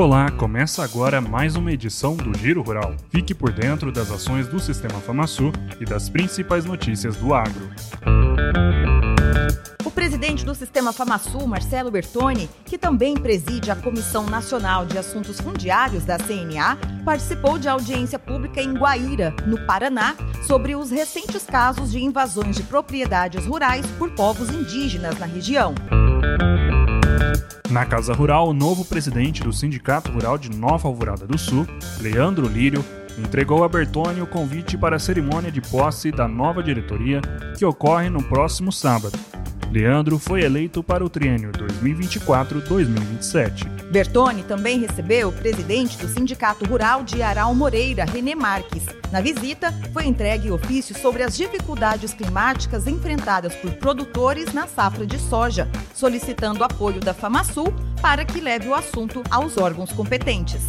Olá, começa agora mais uma edição do Giro Rural. Fique por dentro das ações do Sistema Famasul e das principais notícias do agro. O presidente do Sistema Famasul, Marcelo Bertoni, que também preside a Comissão Nacional de Assuntos Fundiários da CNA, participou de audiência pública em Guaíra, no Paraná, sobre os recentes casos de invasões de propriedades rurais por povos indígenas na região. Na Casa Rural, o novo presidente do Sindicato Rural de Nova Alvorada do Sul, Leandro Lírio, entregou a Bertone o convite para a cerimônia de posse da nova diretoria que ocorre no próximo sábado. Leandro foi eleito para o triênio 2024-2027. Bertone também recebeu o presidente do Sindicato Rural de Aral Moreira, René Marques. Na visita, foi entregue ofício sobre as dificuldades climáticas enfrentadas por produtores na safra de soja, solicitando apoio da FamaSul para que leve o assunto aos órgãos competentes.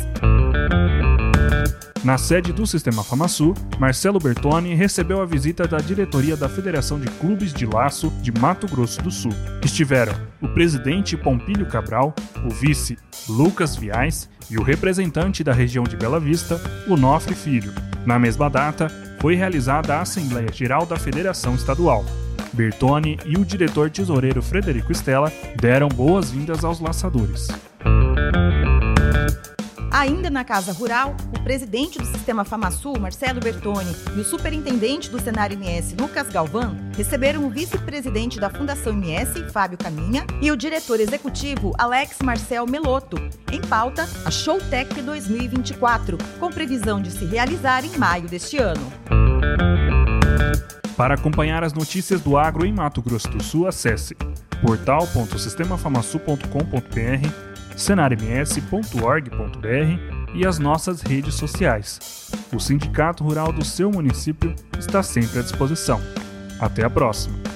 Na sede do Sistema FamaSul, Marcelo Bertoni recebeu a visita da diretoria da Federação de Clubes de Laço de Mato Grosso do Sul. Estiveram o presidente Pompílio Cabral, o vice Lucas Viais e o representante da região de Bela Vista, Onofre Filho. Na mesma data, foi realizada a Assembleia Geral da Federação Estadual. Bertoni e o diretor tesoureiro Frederico Stella deram boas-vindas aos laçadores. Ainda na Casa Rural, o presidente do Sistema FamaSul, Marcelo Bertoni, e o superintendente do Senar MS, Lucas Galvão, receberam o vice-presidente da Fundação MS, Fábio Caminha, e o diretor executivo, Alex Marcel Meloto, em pauta a Showtech 2024, com previsão de se realizar em maio deste ano. Para acompanhar as notícias do agro em Mato Grosso do Sul, acesse portal.sistemafamasul.com.br senarms.org.br e as nossas redes sociais. O Sindicato Rural do seu município está sempre à disposição. Até a próxima!